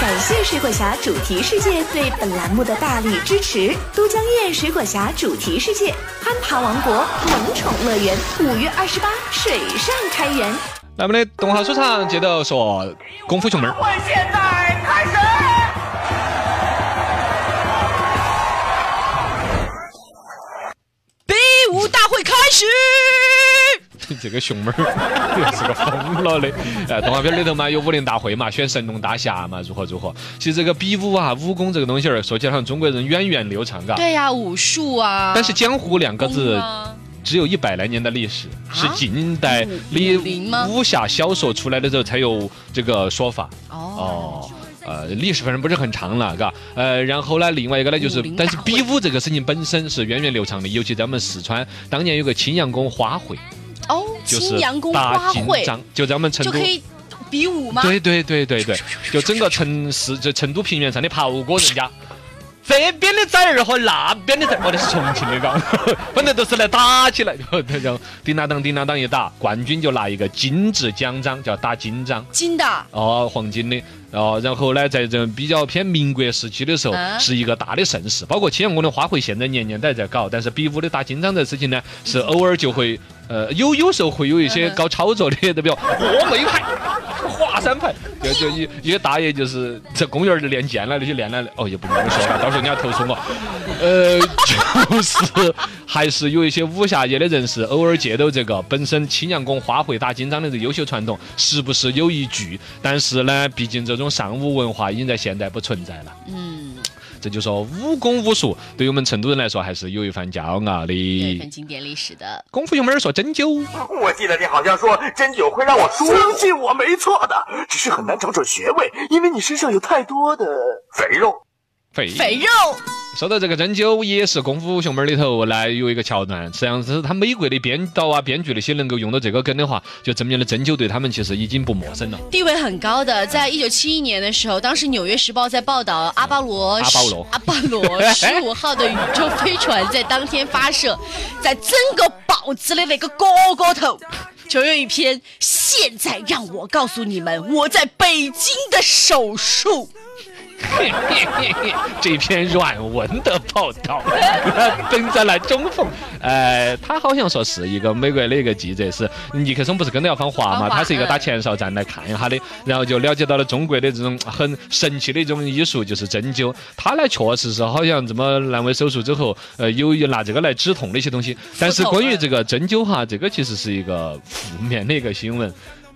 感谢水果侠主题世界对本栏目的大力支持。都江堰水果侠主题世界攀爬王国萌宠乐园五月二十八水上开园。那我们的动画收场接着说功夫熊妹儿。会现在开始。比武大会开始。这个熊猫儿是个疯了的。呃，动画片里头嘛有武林大会嘛，选神龙大侠嘛，如何如何。其实这个比武啊，武功这个东西儿，说起来好像中国人源远流长，嘎。对呀，武术啊。但是江湖两个字只有一百来年的历史，是啊近代武里武侠小说出来的时候才有这个说法。哦哦，呃，历史反正不是很长了，嘎，呃，然后呢，另外一个呢就是但是比武这个事情本身是源远流长的，尤其在我们四川，当年有个青羊宫花会，哦，就是青阳宫金章，就在我们成都就可。以比武吗？对对对对对，就整个城市，就成都平原上的袍哥人家，这边的崽儿和那边的崽儿，哦，那是重庆的嘎，本来都是来打起来，然后叮当当叮当当一打，冠军就拿一个金质奖章，叫打金章。金的。哦，黄金的，哦，然后呢，在这比较偏民国时期的时候，啊是一个大的盛事，包括青阳宫的花卉，现在年年都还在搞，但是比武的打金章这事情呢，是偶尔就会，呃，有有时候会有一些嗯。搞炒作的，对比如峨眉派、华山派，就就一一个大爷就是在公园儿里练剑了，那些练了，哦，也不能说了，到时候你要投诉我，呃，就是还是有一些武侠界的人士偶尔借到这个本身青阳宫花卉打金章的这优秀传统，时不时有一句，但是呢，毕竟这种尚武文化已经在现代不存在了。嗯，这就说武功武术对于我们成都人来说还是有一番骄傲有一份的。经典历史的。功夫熊猫说针灸，我记得你好像说针灸会让我舒相信我没错的，只是很难找准穴位，因为你身上有太多的肥肉。肥肥肉，说到这个针灸，也是功夫熊猫里头来有一个桥段，实际上是他美国的编导啊、编剧那些能够用到这个梗的话，就证明了针灸对他们其实已经不陌生了。地位很高的。在一九七一年的时候，当时《纽约时报》在报道阿巴罗 阿巴罗阿波罗十五号的宇宙飞船在当天发射，在整个报纸的那个角角头。就有一篇，现在让我告诉你们，我在北京的手术。这篇软文的报道，登在了中缝。呃，他好像说是一个美国的一个记者，是尼克松不是跟着要访华嘛？他是一个打嗯前哨站来看一下的，然后就了解到了中国的这种很神奇的一种医术，就是针灸。他呢，确实是好像这么阑尾手术之后，呃，有拿这个来止痛的一些东西。但是关于这个针灸哈，这个其实是一个负面的一个新闻，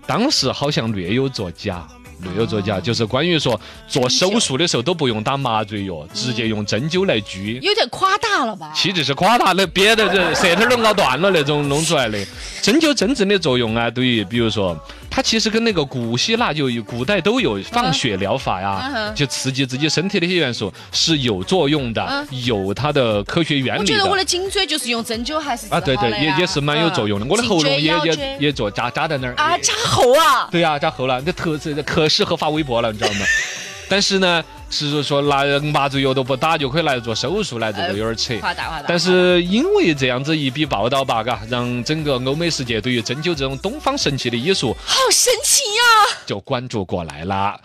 当时好像略有作假。略有作家，就是关于说做手术的时候都不用打麻醉药，直接用针灸来灸。有点夸大了吧？岂止是夸大那，别的这舌头都咬断了那种弄出来的。针灸真正的作用啊，对于比如说，它其实跟那个古希腊就有古代都有放血疗法嗯呀，哼就刺激自己身体的一些元素是有作用的，嗯有它的科学原理我觉得我的的。颈椎就是用针灸还是啊，对对，也也是蛮有作用的。嗯我的喉咙也也也做扎扎在那儿啊，扎喉啊。对呀、加厚了，那特这可适合发微博了，你知道吗？但是呢，是说拿麻醉药都不打就可以来做手术来，这个有点扯。但是因为这样子一笔报道吧，嘎，让整个欧美世界对于针灸这种东方神奇的医术好神奇呀、就关注过来了。